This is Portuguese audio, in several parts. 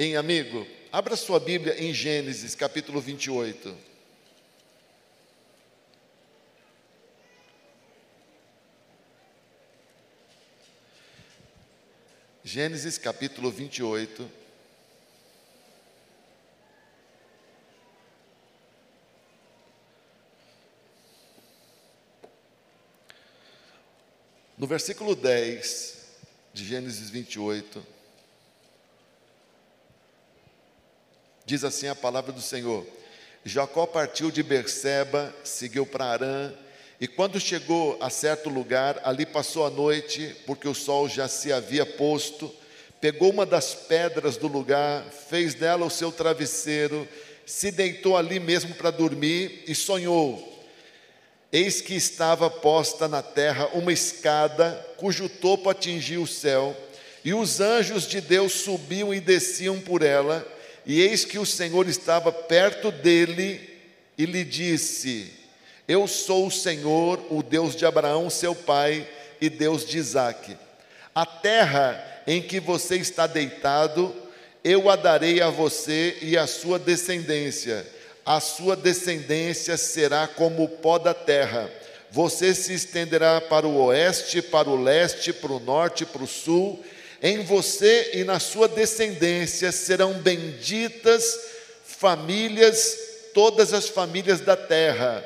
Em amigo, abra sua Bíblia em Gênesis capítulo 28. Gênesis capítulo 28. No versículo 10 de Gênesis 28, diz assim a palavra do Senhor: Jacó partiu de Berseba, seguiu para Arã, e quando chegou a certo lugar, ali passou a noite, porque o sol já se havia posto. Pegou uma das pedras do lugar, fez dela o seu travesseiro, se deitou ali mesmo para dormir e sonhou. Eis que estava posta na terra uma escada, cujo topo atingia o céu, e os anjos de Deus subiam e desciam por ela, e eis que o Senhor estava perto dele e lhe disse: Eu sou o Senhor, o Deus de Abraão, seu pai, e Deus de Isaque. A terra em que você está deitado, eu a darei a você e à sua descendência a sua descendência será como o pó da terra. Você se estenderá para o oeste, para o leste, para o norte, para o sul. Em você e na sua descendência serão benditas famílias, todas as famílias da terra.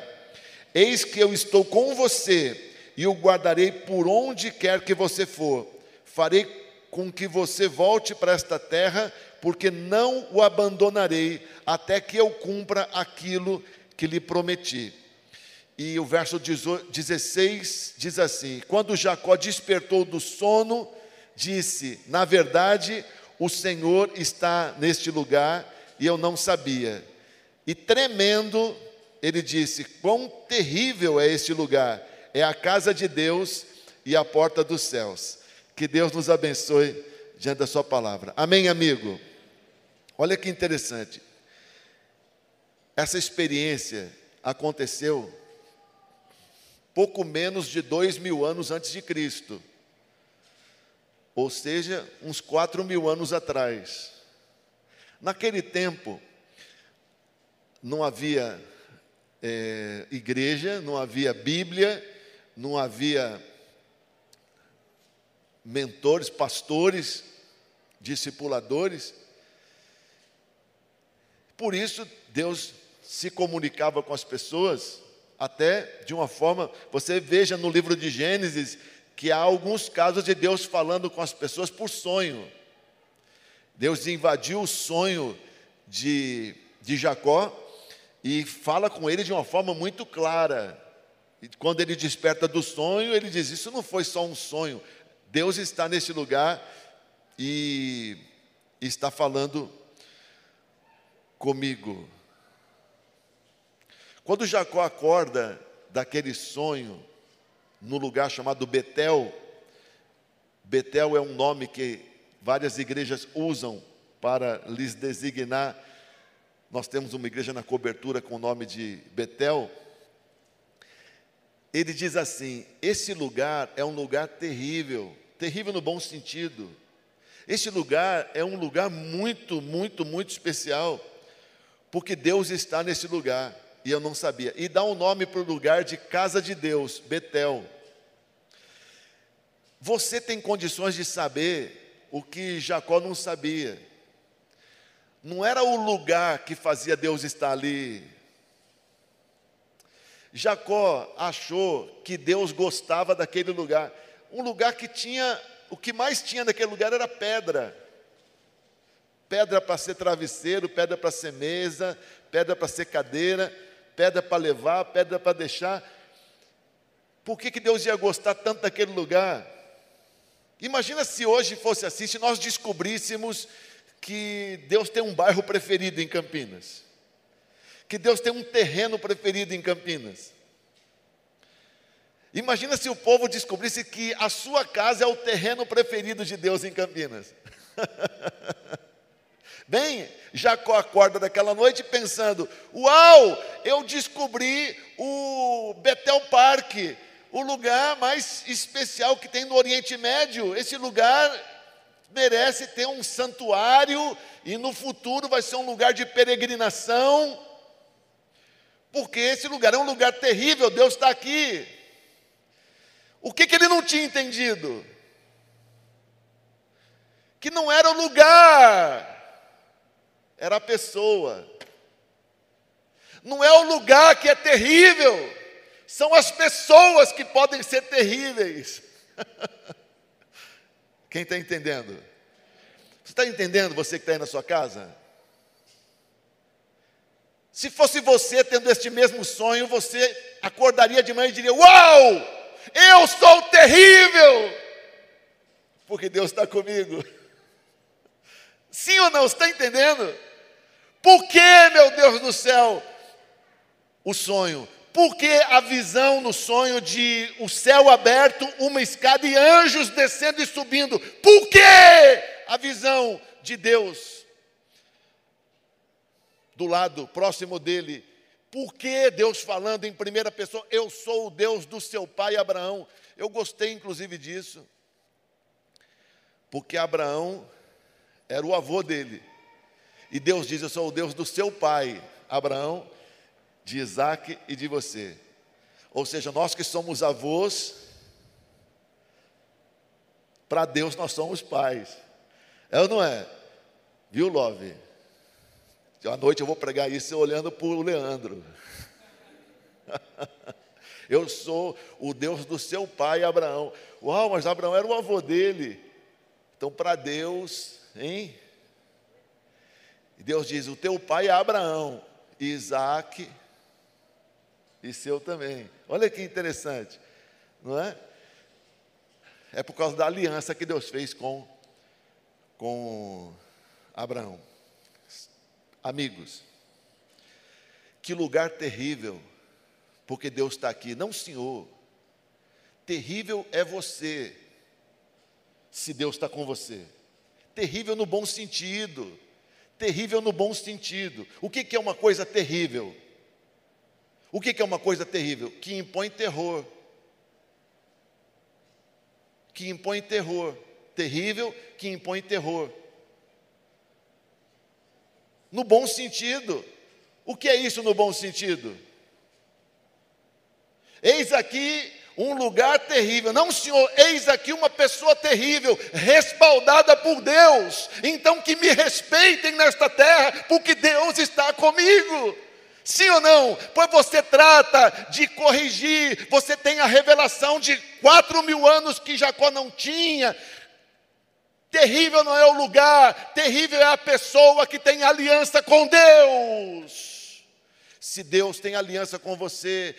Eis que eu estou com você e o guardarei por onde quer que você for. Farei com que você volte para esta terra porque não o abandonarei até que eu cumpra aquilo que lhe prometi. E o verso 16 diz assim: Quando Jacó despertou do sono, disse: Na verdade, o Senhor está neste lugar e eu não sabia. E tremendo, ele disse: Quão terrível é este lugar! É a casa de Deus e a porta dos céus. Que Deus nos abençoe diante da Sua palavra. Amém, amigo? Olha que interessante. Essa experiência aconteceu pouco menos de dois mil anos antes de Cristo, ou seja, uns quatro mil anos atrás. Naquele tempo, não havia é, igreja, não havia Bíblia, não havia mentores, pastores, discipuladores. Por isso, Deus se comunicava com as pessoas até de uma forma. Você veja no livro de Gênesis que há alguns casos de Deus falando com as pessoas por sonho. Deus invadiu o sonho de, de Jacó e fala com ele de uma forma muito clara. E quando ele desperta do sonho, ele diz: Isso não foi só um sonho. Deus está nesse lugar e está falando comigo. Quando Jacó acorda daquele sonho no lugar chamado Betel, Betel é um nome que várias igrejas usam para lhes designar. Nós temos uma igreja na cobertura com o nome de Betel. Ele diz assim: esse lugar é um lugar terrível, terrível no bom sentido. Esse lugar é um lugar muito, muito, muito especial porque Deus está nesse lugar e eu não sabia. E dá um nome para o lugar de casa de Deus, Betel. Você tem condições de saber o que Jacó não sabia. Não era o lugar que fazia Deus estar ali. Jacó achou que Deus gostava daquele lugar. Um lugar que tinha, o que mais tinha naquele lugar era pedra pedra para ser travesseiro, pedra para ser mesa, pedra para ser cadeira, pedra para levar, pedra para deixar. Por que, que Deus ia gostar tanto daquele lugar? Imagina se hoje fosse assim, se nós descobríssemos que Deus tem um bairro preferido em Campinas, que Deus tem um terreno preferido em Campinas. Imagina se o povo descobrisse que a sua casa é o terreno preferido de Deus em Campinas. Bem, Jacó acorda daquela noite pensando: Uau, eu descobri o Betel Park, o lugar mais especial que tem no Oriente Médio. Esse lugar merece ter um santuário e no futuro vai ser um lugar de peregrinação, porque esse lugar é um lugar terrível, Deus está aqui. O que, que ele não tinha entendido? Que não era o lugar, era a pessoa. Não é o lugar que é terrível, são as pessoas que podem ser terríveis. Quem está entendendo? Você está entendendo, você que está aí na sua casa? Se fosse você tendo este mesmo sonho, você acordaria de manhã e diria: Uau, eu sou terrível, porque Deus está comigo. Sim ou não? Você está entendendo? Por que, meu Deus do céu, o sonho? Por que a visão no sonho de o céu aberto, uma escada e anjos descendo e subindo? Por que a visão de Deus do lado próximo dele? Por que Deus falando em primeira pessoa, eu sou o Deus do seu pai Abraão? Eu gostei inclusive disso. Porque Abraão era o avô dele. E Deus diz: Eu sou o Deus do seu pai, Abraão de Isaac e de você. Ou seja, nós que somos avós, para Deus nós somos pais. É ou não é? Viu, Love? À noite eu vou pregar isso olhando para o Leandro. Eu sou o Deus do seu pai Abraão. Uau, mas Abraão era o avô dele. Então, para Deus, hein? Deus diz: O teu pai é Abraão, Isaac e seu também. Olha que interessante, não é? É por causa da aliança que Deus fez com, com Abraão. Amigos, que lugar terrível, porque Deus está aqui, não Senhor. Terrível é você, se Deus está com você. Terrível no bom sentido. Terrível no bom sentido. O que, que é uma coisa terrível? O que é uma coisa terrível? Que impõe terror. Que impõe terror. Terrível, que impõe terror. No bom sentido. O que é isso no bom sentido? Eis aqui um lugar terrível. Não, Senhor, eis aqui uma pessoa terrível, respaldada por Deus. Então que me respeitem nesta terra, porque Deus está comigo. Sim ou não? Pois você trata de corrigir, você tem a revelação de quatro mil anos que Jacó não tinha. Terrível não é o lugar, terrível é a pessoa que tem aliança com Deus. Se Deus tem aliança com você,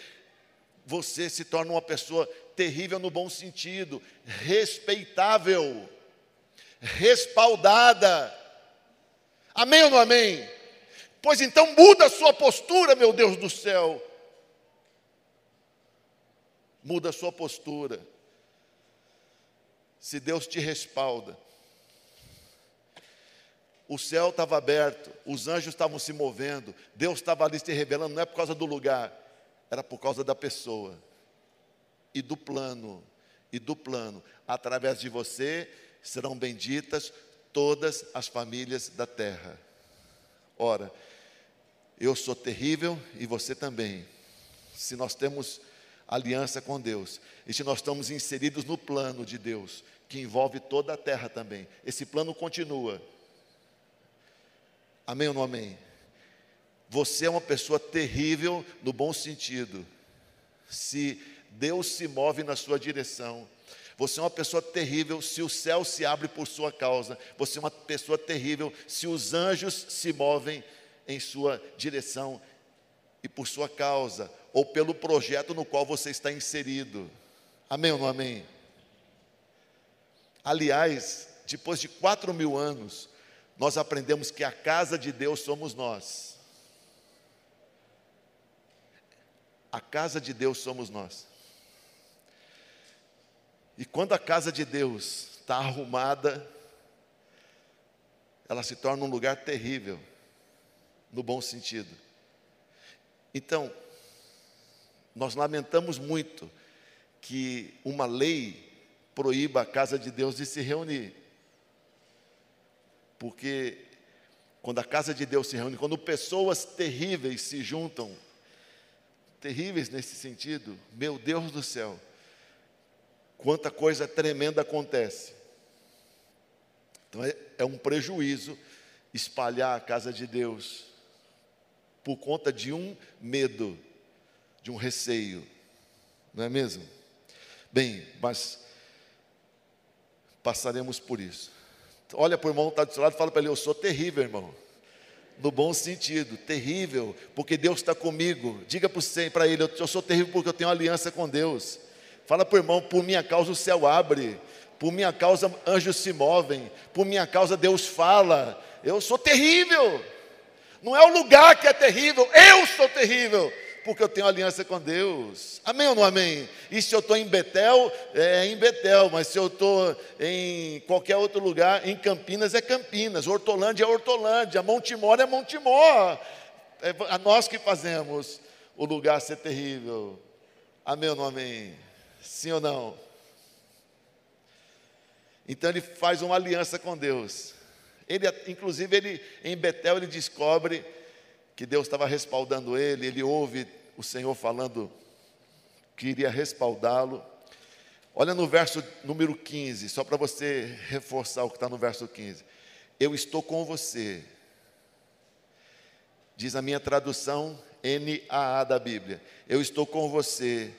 você se torna uma pessoa terrível no bom sentido, respeitável, respaldada. Amém ou não amém? Pois então muda a sua postura, meu Deus do céu. Muda a sua postura. Se Deus te respalda. O céu estava aberto, os anjos estavam se movendo, Deus estava ali se revelando, não é por causa do lugar, era por causa da pessoa e do plano, e do plano. Através de você serão benditas todas as famílias da terra. Ora, eu sou terrível e você também. Se nós temos aliança com Deus e se nós estamos inseridos no plano de Deus, que envolve toda a terra também, esse plano continua. Amém ou não amém? Você é uma pessoa terrível no bom sentido. Se Deus se move na sua direção, você é uma pessoa terrível se o céu se abre por sua causa. Você é uma pessoa terrível se os anjos se movem em sua direção e por sua causa, ou pelo projeto no qual você está inserido. Amém ou não amém? Aliás, depois de quatro mil anos, nós aprendemos que a casa de Deus somos nós. A casa de Deus somos nós. E quando a casa de Deus está arrumada, ela se torna um lugar terrível no bom sentido. Então, nós lamentamos muito que uma lei proíba a casa de Deus de se reunir. porque quando a casa de Deus se reúne, quando pessoas terríveis se juntam, terríveis nesse sentido, meu Deus do céu, quanta coisa tremenda acontece. Então é, é um prejuízo espalhar a casa de Deus por conta de um medo, de um receio, não é mesmo? Bem, mas passaremos por isso. Olha para o irmão que está do seu lado e fala para ele: Eu sou terrível, irmão. No bom sentido, terrível, porque Deus está comigo. Diga para ele: Eu sou terrível porque eu tenho aliança com Deus. Fala para o irmão: Por minha causa o céu abre. Por minha causa anjos se movem. Por minha causa Deus fala. Eu sou terrível. Não é o lugar que é terrível, eu sou terrível porque eu tenho aliança com Deus. Amém ou não amém? E se eu estou em Betel, é em Betel, mas se eu estou em qualquer outro lugar, em Campinas é Campinas, Hortolândia é Hortolândia, Montemor é Montemor. É a nós que fazemos o lugar ser terrível. Amém ou não amém? Sim ou não? Então ele faz uma aliança com Deus. Ele, inclusive, ele em Betel ele descobre que Deus estava respaldando ele, ele ouve o Senhor falando que iria respaldá-lo. Olha no verso número 15, só para você reforçar o que está no verso 15. Eu estou com você. Diz a minha tradução NAA da Bíblia. Eu estou com você.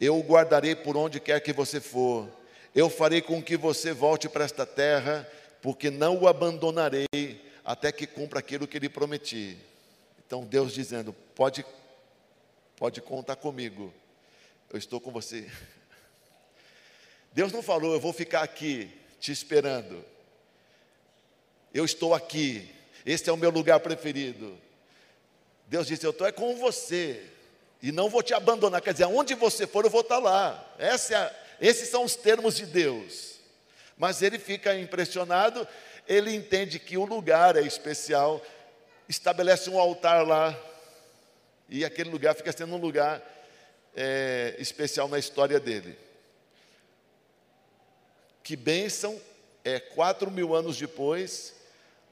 Eu o guardarei por onde quer que você for. Eu farei com que você volte para esta terra, porque não o abandonarei até que cumpra aquilo que lhe prometi. Então Deus dizendo: pode, pode contar comigo, eu estou com você. Deus não falou, eu vou ficar aqui te esperando. Eu estou aqui, este é o meu lugar preferido. Deus disse: Eu estou é com você e não vou te abandonar. Quer dizer, aonde você for, eu vou estar lá. É esses são os termos de Deus. Mas ele fica impressionado, ele entende que o lugar é especial estabelece um altar lá, e aquele lugar fica sendo um lugar é, especial na história dele. Que bênção, é, quatro mil anos depois,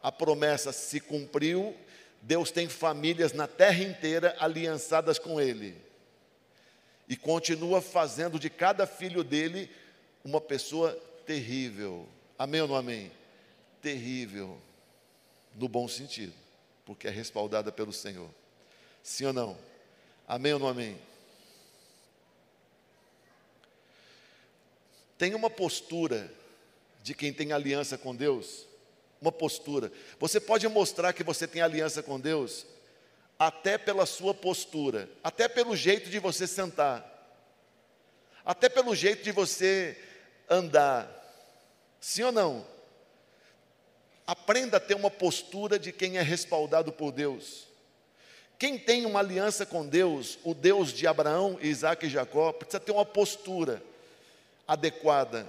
a promessa se cumpriu, Deus tem famílias na terra inteira aliançadas com Ele, e continua fazendo de cada filho dele uma pessoa terrível. Amém ou não amém? Terrível, no bom sentido porque é respaldada pelo Senhor. Sim ou não? Amém ou não amém? Tem uma postura de quem tem aliança com Deus, uma postura. Você pode mostrar que você tem aliança com Deus até pela sua postura, até pelo jeito de você sentar, até pelo jeito de você andar. Sim ou não? Aprenda a ter uma postura de quem é respaldado por Deus. Quem tem uma aliança com Deus, o Deus de Abraão, Isaac e Jacó, precisa ter uma postura adequada.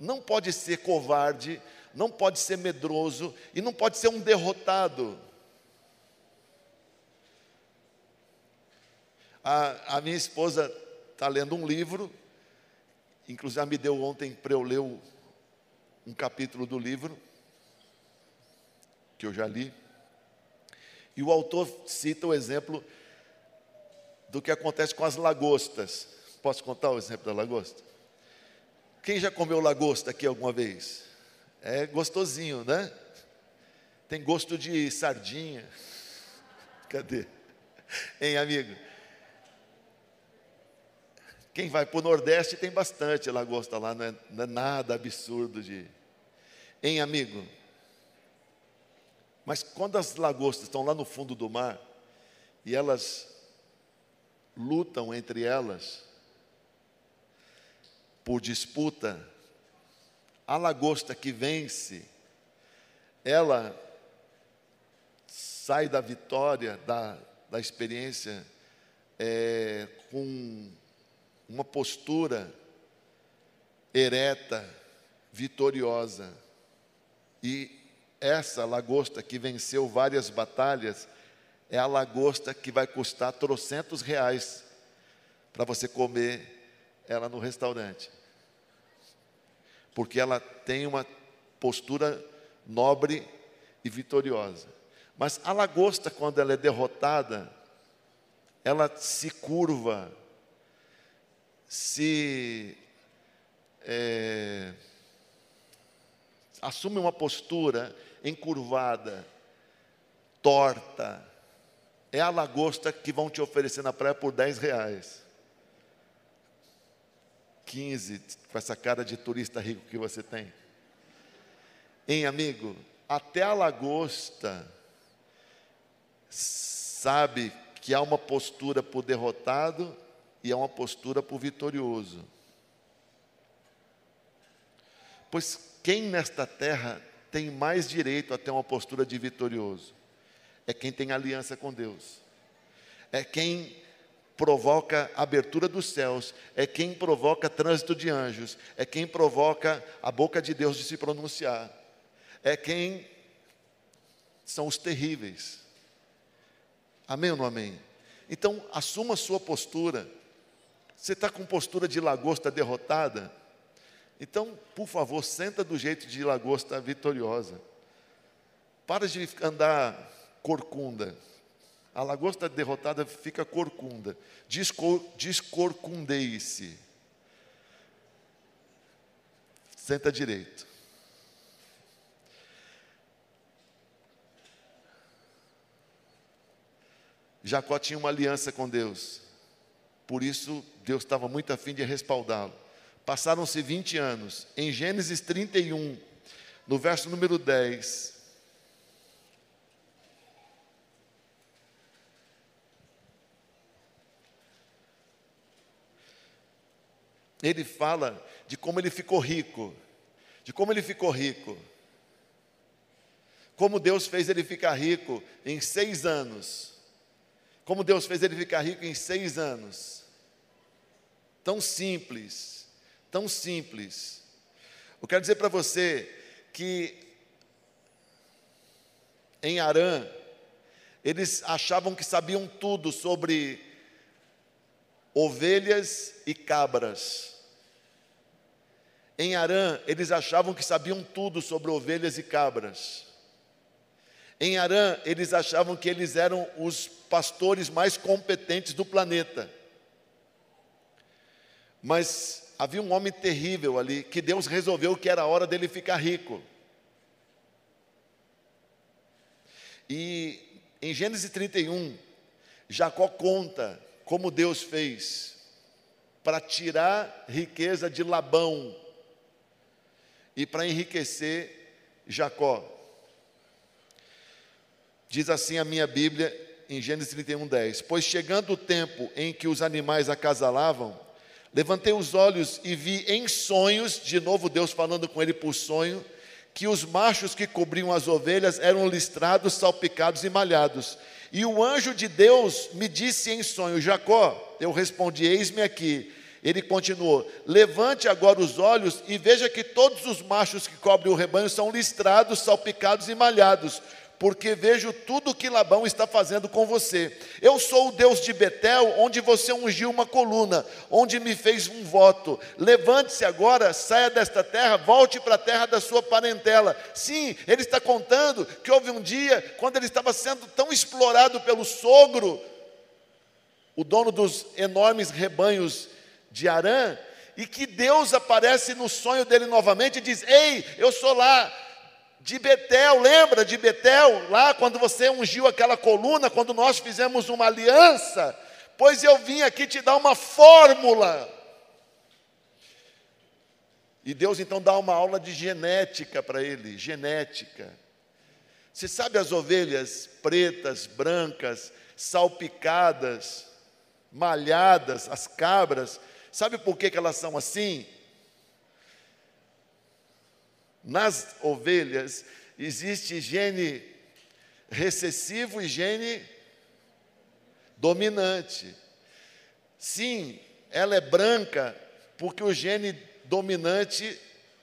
Não pode ser covarde, não pode ser medroso e não pode ser um derrotado. A, a minha esposa está lendo um livro, inclusive me deu ontem para eu ler um capítulo do livro que eu já li. E o autor cita o exemplo do que acontece com as lagostas. Posso contar o exemplo da lagosta? Quem já comeu lagosta aqui alguma vez? É gostosinho, né? Tem gosto de sardinha. Cadê? Hein, amigo? Quem vai para o Nordeste tem bastante lagosta lá, não é, não é nada absurdo de. Hein, amigo? Mas quando as lagostas estão lá no fundo do mar e elas lutam entre elas por disputa, a lagosta que vence, ela sai da vitória, da, da experiência, é, com uma postura ereta, vitoriosa. E essa lagosta que venceu várias batalhas é a lagosta que vai custar trocentos reais para você comer ela no restaurante. Porque ela tem uma postura nobre e vitoriosa. Mas a lagosta, quando ela é derrotada, ela se curva, se é, assume uma postura encurvada, torta. É a lagosta que vão te oferecer na praia por 10 reais. 15, com essa cara de turista rico que você tem. Hein, amigo? Até a lagosta sabe que há uma postura por derrotado e há uma postura por vitorioso. Pois quem nesta terra tem mais direito a ter uma postura de vitorioso? É quem tem aliança com Deus. É quem provoca abertura dos céus, é quem provoca trânsito de anjos, é quem provoca a boca de Deus de se pronunciar, é quem são os terríveis. Amém ou não amém? Então, assuma a sua postura. Você está com postura de lagosta derrotada? Então, por favor, senta do jeito de lagosta vitoriosa. Para de andar corcunda. A lagosta derrotada fica corcunda. Descor, descorcundeie-se. Senta direito. Jacó tinha uma aliança com Deus. Por isso, Deus estava muito afim de respaldá-lo. Passaram-se 20 anos. Em Gênesis 31, no verso número 10. Ele fala de como ele ficou rico. De como ele ficou rico. Como Deus fez ele ficar rico em seis anos. Como Deus fez ele ficar rico em seis anos. Tão simples tão simples. Eu quero dizer para você que em Arã, eles achavam que sabiam tudo sobre ovelhas e cabras. Em Arã, eles achavam que sabiam tudo sobre ovelhas e cabras. Em Arã, eles achavam que eles eram os pastores mais competentes do planeta. Mas havia um homem terrível ali, que Deus resolveu que era hora dele ficar rico. E em Gênesis 31, Jacó conta como Deus fez para tirar riqueza de Labão e para enriquecer Jacó. Diz assim a minha Bíblia em Gênesis 31, 10: Pois chegando o tempo em que os animais acasalavam, Levantei os olhos e vi em sonhos, de novo Deus falando com ele por sonho, que os machos que cobriam as ovelhas eram listrados, salpicados e malhados. E o anjo de Deus me disse em sonho: Jacó, eu respondi: Eis-me aqui. Ele continuou: Levante agora os olhos e veja que todos os machos que cobrem o rebanho são listrados, salpicados e malhados porque vejo tudo o que Labão está fazendo com você. Eu sou o Deus de Betel, onde você ungiu uma coluna, onde me fez um voto. Levante-se agora, saia desta terra, volte para a terra da sua parentela. Sim, ele está contando que houve um dia, quando ele estava sendo tão explorado pelo sogro, o dono dos enormes rebanhos de Arã, e que Deus aparece no sonho dele novamente e diz: Ei, eu sou lá de Betel, lembra de Betel, lá quando você ungiu aquela coluna, quando nós fizemos uma aliança? Pois eu vim aqui te dar uma fórmula. E Deus então dá uma aula de genética para ele, genética. Você sabe as ovelhas pretas, brancas, salpicadas, malhadas, as cabras, sabe por que, que elas são assim? Nas ovelhas existe gene recessivo e gene dominante. Sim, ela é branca porque o gene dominante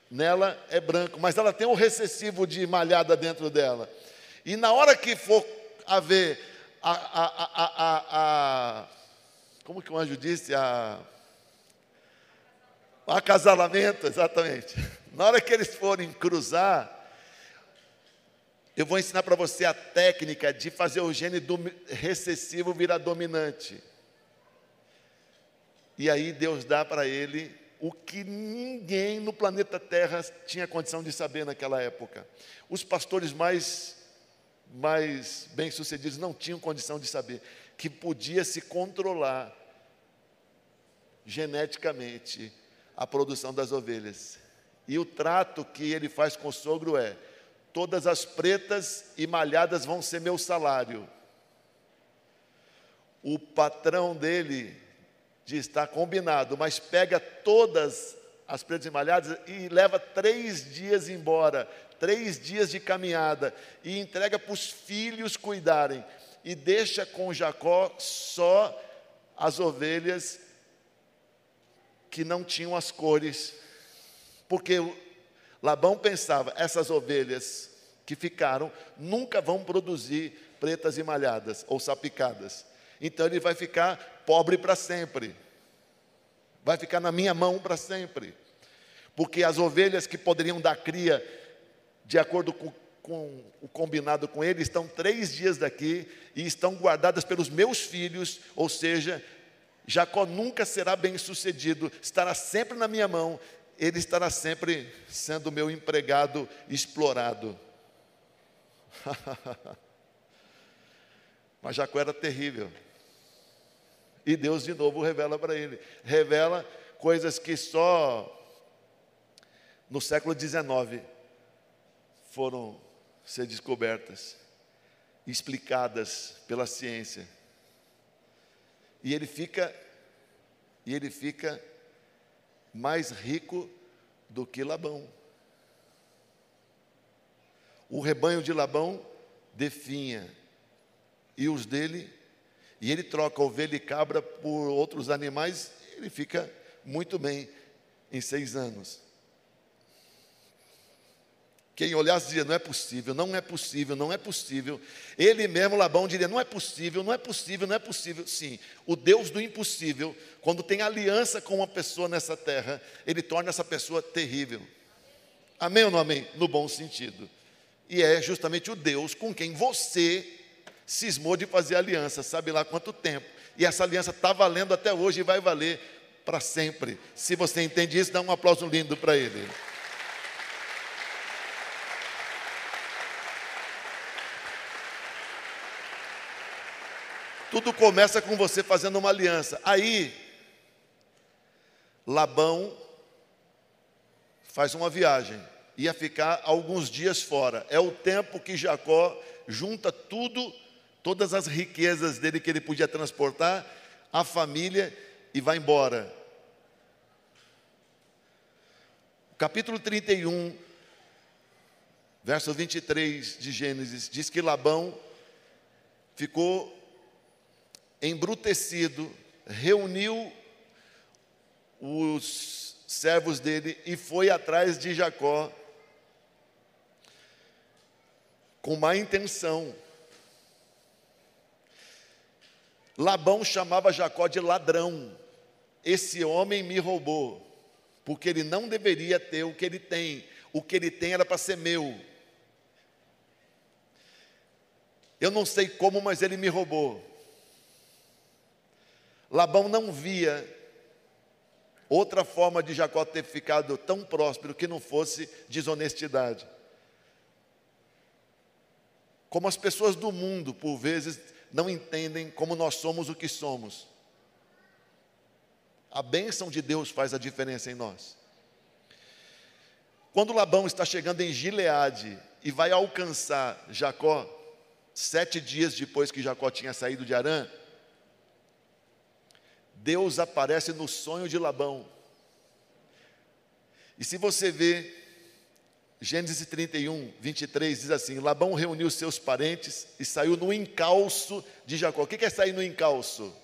nela é branco, mas ela tem um recessivo de malhada dentro dela. E na hora que for haver a, a, a, a, a como que o anjo disse? A, acasalamento, exatamente. Na hora que eles forem cruzar, Eu vou ensinar para você a técnica de fazer o gene recessivo virar dominante. E aí Deus dá para ele o que ninguém no planeta Terra tinha condição de saber naquela época. Os pastores mais mais bem-sucedidos não tinham condição de saber que podia se controlar geneticamente a produção das ovelhas. E o trato que ele faz com o sogro é: todas as pretas e malhadas vão ser meu salário. O patrão dele diz: está combinado, mas pega todas as pretas e malhadas e leva três dias embora, três dias de caminhada, e entrega para os filhos cuidarem, e deixa com Jacó só as ovelhas que não tinham as cores, porque Labão pensava: essas ovelhas que ficaram nunca vão produzir pretas e malhadas ou sapicadas. Então ele vai ficar pobre para sempre. Vai ficar na minha mão para sempre. Porque as ovelhas que poderiam dar cria, de acordo com, com o combinado com ele, estão três dias daqui e estão guardadas pelos meus filhos, ou seja, Jacó nunca será bem sucedido, estará sempre na minha mão, ele estará sempre sendo meu empregado explorado. Mas Jacó era terrível. E Deus de novo revela para ele. Revela coisas que só no século XIX foram ser descobertas, explicadas pela ciência. E ele fica e ele fica mais rico do que Labão. O rebanho de Labão definha e os dele e ele troca ovelha e cabra por outros animais, ele fica muito bem em seis anos. Quem olhasse dizia: não é possível, não é possível, não é possível. Ele mesmo, Labão, diria: não é possível, não é possível, não é possível. Sim, o Deus do impossível, quando tem aliança com uma pessoa nessa terra, ele torna essa pessoa terrível. Amém ou não amém? No bom sentido. E é justamente o Deus com quem você cismou de fazer aliança, sabe lá quanto tempo. E essa aliança está valendo até hoje e vai valer para sempre. Se você entende isso, dá um aplauso lindo para ele. Tudo começa com você fazendo uma aliança. Aí, Labão faz uma viagem, ia ficar alguns dias fora. É o tempo que Jacó junta tudo todas as riquezas dele que ele podia transportar, a família e vai embora. capítulo 31, verso 23 de Gênesis, diz que Labão ficou embrutecido, reuniu os servos dele e foi atrás de Jacó com má intenção. Labão chamava Jacó de ladrão. Esse homem me roubou, porque ele não deveria ter o que ele tem. O que ele tem era para ser meu. Eu não sei como, mas ele me roubou. Labão não via outra forma de Jacó ter ficado tão próspero que não fosse desonestidade. Como as pessoas do mundo, por vezes, não entendem como nós somos o que somos. A bênção de Deus faz a diferença em nós. Quando Labão está chegando em Gileade e vai alcançar Jacó, sete dias depois que Jacó tinha saído de Arã, Deus aparece no sonho de Labão. E se você vê Gênesis 31, 23 diz assim: Labão reuniu seus parentes e saiu no encalço de Jacó. O que é sair no encalço?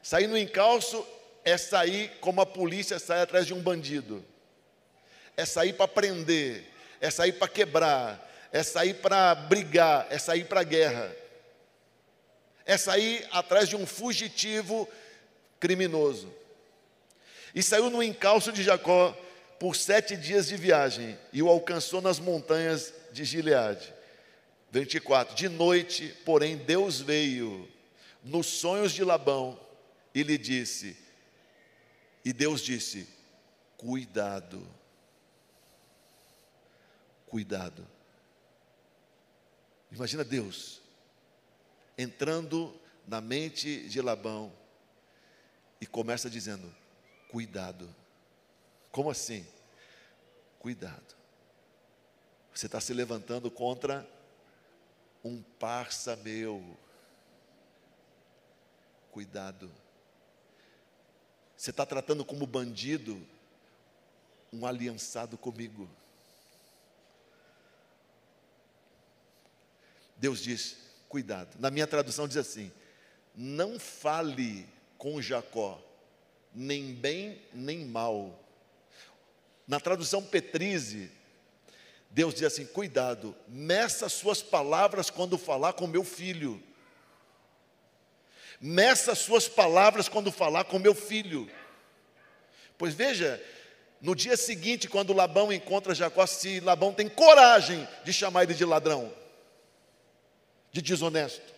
Sair no encalço é sair como a polícia sai atrás de um bandido, é sair para prender, é sair para quebrar, é sair para brigar, é sair para guerra, é sair atrás de um fugitivo criminoso. E saiu no encalço de Jacó por sete dias de viagem e o alcançou nas montanhas de Gileade. 24: De noite, porém, Deus veio nos sonhos de Labão e lhe disse: E Deus disse: Cuidado, cuidado. Imagina Deus entrando na mente de Labão e começa dizendo: Cuidado. Como assim? Cuidado. Você está se levantando contra um parça meu. Cuidado. Você está tratando como bandido um aliançado comigo. Deus diz: cuidado. Na minha tradução diz assim: não fale com Jacó, nem bem nem mal. Na tradução Petrise, Deus diz assim: cuidado, meça suas palavras quando falar com meu filho. Meça suas palavras quando falar com meu filho. Pois veja, no dia seguinte, quando Labão encontra Jacó, se Labão tem coragem de chamar ele de ladrão, de desonesto.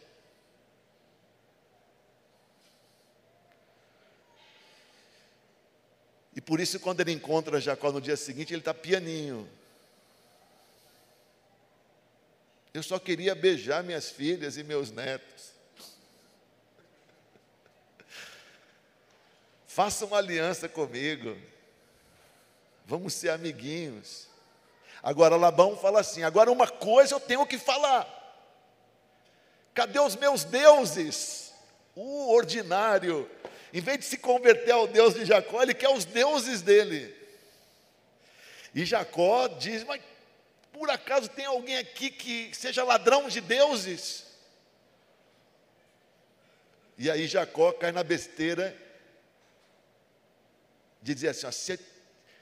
Por isso, quando ele encontra Jacó no dia seguinte, ele está pianinho. Eu só queria beijar minhas filhas e meus netos. Faça uma aliança comigo. Vamos ser amiguinhos. Agora Labão fala assim: agora uma coisa eu tenho que falar. Cadê os meus deuses? O ordinário, em vez de se converter ao Deus de Jacó, ele quer os deuses dele. E Jacó diz: Mas por acaso tem alguém aqui que seja ladrão de deuses? E aí Jacó cai na besteira de dizer assim: ó, se,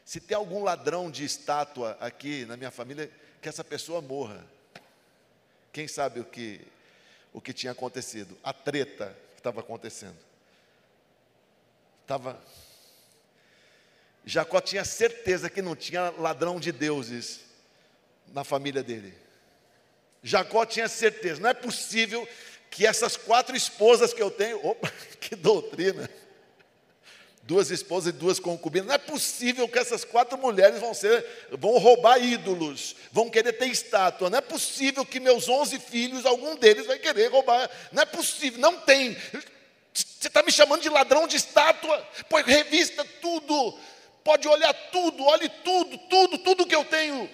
se tem algum ladrão de estátua aqui na minha família, que essa pessoa morra. Quem sabe o que, o que tinha acontecido? A treta que estava acontecendo. Estava. Jacó tinha certeza que não tinha ladrão de deuses na família dele. Jacó tinha certeza, não é possível que essas quatro esposas que eu tenho, opa, que doutrina, duas esposas e duas concubinas, não é possível que essas quatro mulheres vão ser, vão roubar ídolos, vão querer ter estátua, não é possível que meus onze filhos, algum deles vai querer roubar, não é possível, não tem, você está me chamando de ladrão de estátua, pois revista tudo, pode olhar tudo, olhe tudo, tudo, tudo que eu tenho,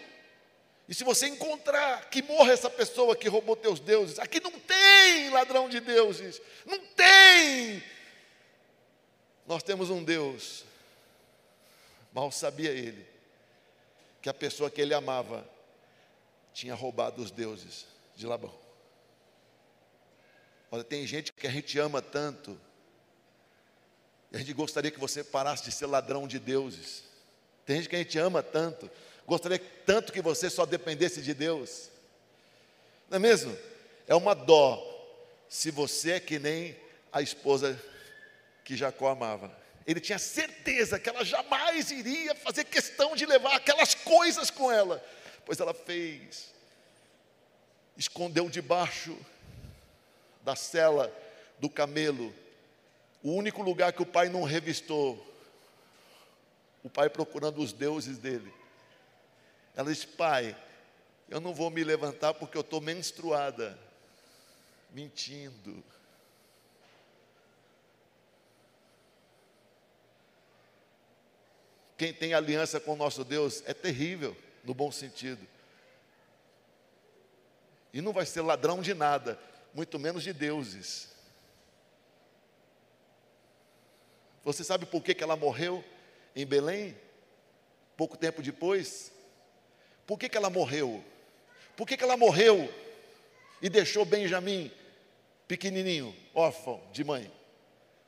e se você encontrar que morra essa pessoa que roubou teus deuses, aqui não tem ladrão de deuses, não tem. Nós temos um Deus, mal sabia ele, que a pessoa que ele amava tinha roubado os deuses de Labão. Olha, tem gente que a gente ama tanto, e a gente gostaria que você parasse de ser ladrão de deuses. Tem gente que a gente ama tanto, Gostaria tanto que você só dependesse de Deus. Não é mesmo? É uma dó se você é que nem a esposa que Jacó amava. Ele tinha certeza que ela jamais iria fazer questão de levar aquelas coisas com ela, pois ela fez. Escondeu debaixo da cela do camelo, o único lugar que o pai não revistou. O pai procurando os deuses dele. Ela disse: Pai, eu não vou me levantar porque eu estou menstruada. Mentindo. Quem tem aliança com o nosso Deus é terrível, no bom sentido. E não vai ser ladrão de nada, muito menos de deuses. Você sabe por que, que ela morreu em Belém? Pouco tempo depois? Por que, que ela morreu? Por que, que ela morreu e deixou Benjamim pequenininho, órfão de mãe?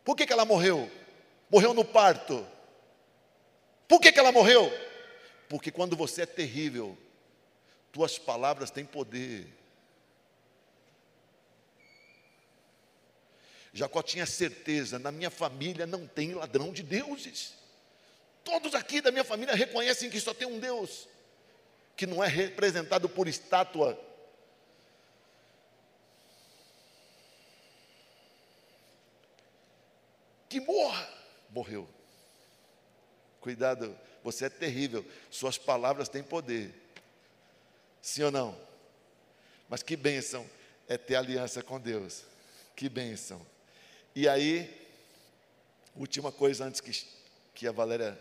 Por que, que ela morreu? Morreu no parto. Por que, que ela morreu? Porque quando você é terrível, tuas palavras têm poder. Jacó tinha certeza: na minha família não tem ladrão de deuses. Todos aqui da minha família reconhecem que só tem um Deus, que não é representado por estátua. Que morra! Morreu. Cuidado, você é terrível. Suas palavras têm poder. Sim ou não? Mas que bênção é ter aliança com Deus. Que bênção. E aí, última coisa antes que, que a Valéria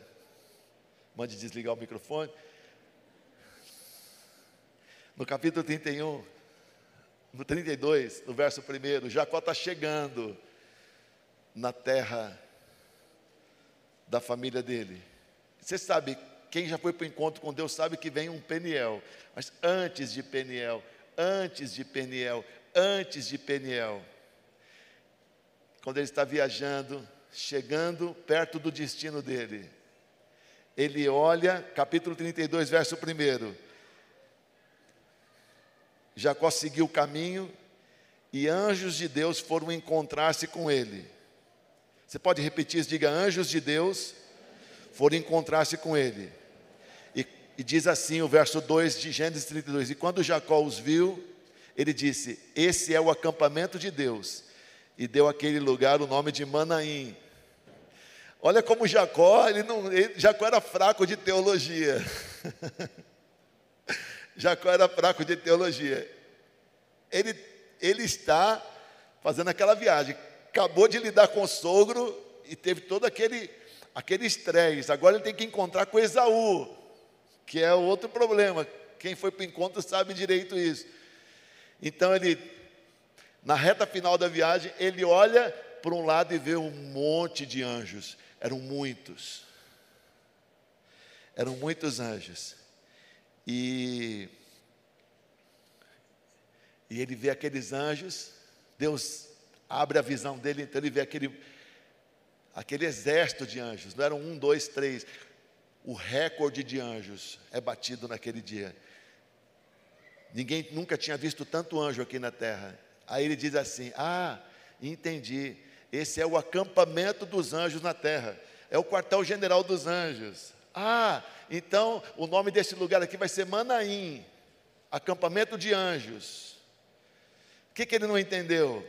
mande desligar o microfone. No capítulo 31, no 32, no verso 1, Jacó está chegando na terra da família dele. Você sabe, quem já foi para o encontro com Deus sabe que vem um Peniel. Mas antes de Peniel, antes de Peniel, antes de Peniel, quando ele está viajando, chegando perto do destino dele, ele olha, capítulo 32, verso 1. Jacó seguiu o caminho e anjos de Deus foram encontrar-se com ele. Você pode repetir isso? Diga: anjos de Deus foram encontrar-se com ele. E, e, diz assim o verso 2 de Gênesis 32: E quando Jacó os viu, ele disse: Esse é o acampamento de Deus. E deu aquele lugar o nome de Manaim. Olha como Jacó, ele não, ele, Jacó era fraco de teologia. Jacó era fraco de teologia. Ele, ele está fazendo aquela viagem acabou de lidar com o sogro e teve todo aquele aquele estresse. Agora ele tem que encontrar com Esaú, que é outro problema. Quem foi para o encontro sabe direito isso. Então ele, na reta final da viagem, ele olha para um lado e vê um monte de anjos. Eram muitos. Eram muitos anjos. E, e ele vê aqueles anjos. Deus abre a visão dele, então ele vê aquele, aquele exército de anjos, não eram um, dois, três. O recorde de anjos é batido naquele dia. Ninguém nunca tinha visto tanto anjo aqui na terra. Aí ele diz assim: Ah, entendi. Esse é o acampamento dos anjos na terra. É o quartel-general dos anjos. Ah, então o nome desse lugar aqui vai ser Manaim acampamento de anjos. O que, que ele não entendeu?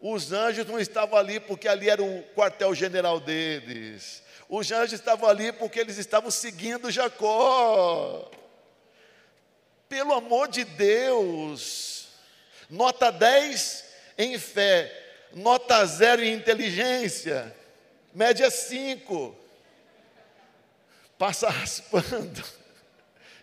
Os anjos não estavam ali porque ali era o quartel-general deles. Os anjos estavam ali porque eles estavam seguindo Jacó. Pelo amor de Deus. Nota 10 em fé, nota 0 em inteligência, média 5. Passa raspando.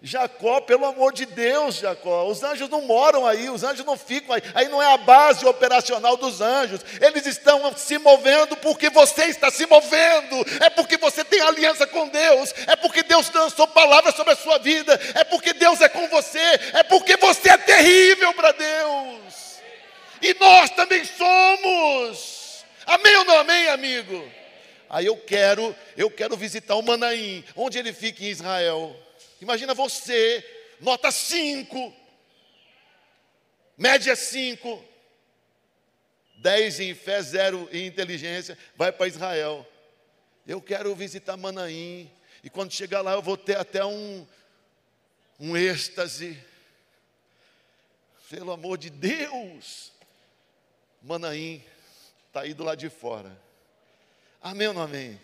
Jacó, pelo amor de Deus, Jacó, os anjos não moram aí, os anjos não ficam aí, aí não é a base operacional dos anjos, eles estão se movendo porque você está se movendo, é porque você tem aliança com Deus, é porque Deus lançou palavras sobre a sua vida, é porque Deus é com você, é porque você é terrível para Deus, e nós também somos, amém ou não amém, amigo? Aí eu quero, eu quero visitar o Manaim, onde ele fica em Israel. Imagina você, nota 5, média 5, 10 em fé, 0 em inteligência, vai para Israel. Eu quero visitar Manaim, e quando chegar lá eu vou ter até um, um êxtase. Pelo amor de Deus, Manaim está aí do lado de fora. Amém ou não amém?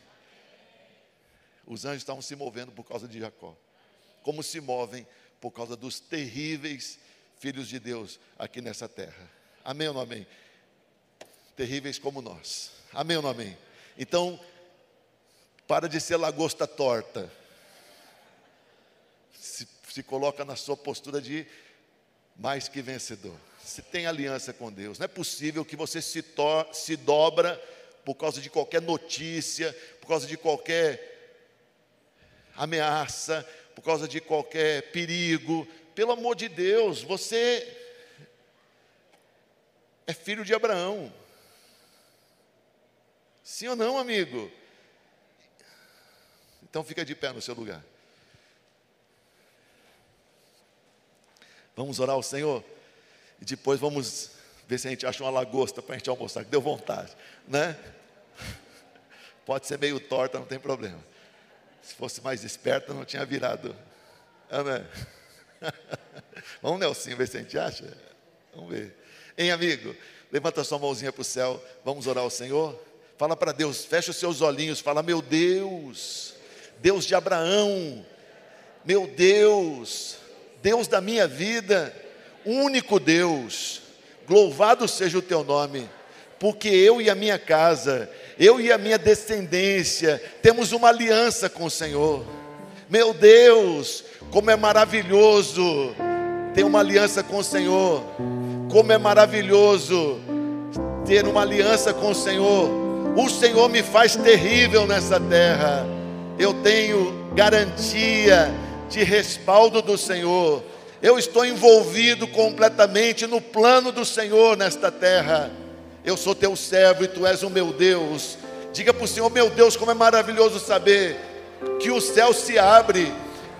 Os anjos estavam se movendo por causa de Jacó como se movem por causa dos terríveis filhos de Deus aqui nessa terra. Amém ou não amém? Terríveis como nós. Amém ou não amém? Então, para de ser lagosta torta. Se, se coloca na sua postura de mais que vencedor. Se tem aliança com Deus. Não é possível que você se, to, se dobra por causa de qualquer notícia, por causa de qualquer ameaça, por causa de qualquer perigo. Pelo amor de Deus, você é filho de Abraão. Sim ou não, amigo? Então fica de pé no seu lugar. Vamos orar ao Senhor e depois vamos ver se a gente acha uma lagosta para a gente almoçar, que deu vontade, né? Pode ser meio torta, não tem problema. Se fosse mais esperto, não tinha virado. Amém. Vamos, Nelsinho, ver se a gente acha. Vamos ver. Hein, amigo? Levanta sua mãozinha para o céu. Vamos orar ao Senhor? Fala para Deus, fecha os seus olhinhos. Fala, meu Deus, Deus de Abraão, meu Deus, Deus da minha vida, único Deus, louvado seja o teu nome, porque eu e a minha casa, eu e a minha descendência, temos uma aliança com o Senhor. Meu Deus, como é maravilhoso ter uma aliança com o Senhor, como é maravilhoso ter uma aliança com o Senhor. O Senhor me faz terrível nessa terra. Eu tenho garantia de respaldo do Senhor. Eu estou envolvido completamente no plano do Senhor nesta terra. Eu sou teu servo e tu és o meu Deus. Diga para o Senhor, meu Deus, como é maravilhoso saber que o céu se abre,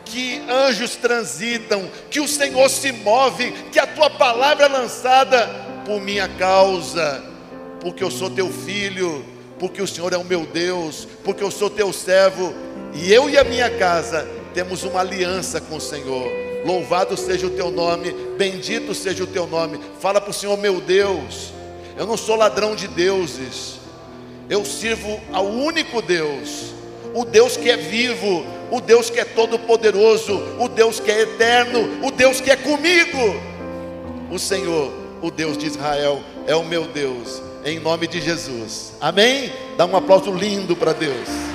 que anjos transitam, que o Senhor se move, que a tua palavra é lançada por minha causa, porque eu sou teu filho, porque o Senhor é o meu Deus, porque eu sou teu servo, e eu e a minha casa temos uma aliança com o Senhor. Louvado seja o teu nome, bendito seja o teu nome. Fala para o Senhor, meu Deus, eu não sou ladrão de deuses, eu sirvo ao único Deus, o Deus que é vivo, o Deus que é todo-poderoso, o Deus que é eterno, o Deus que é comigo. O Senhor, o Deus de Israel, é o meu Deus, em nome de Jesus. Amém? Dá um aplauso lindo para Deus.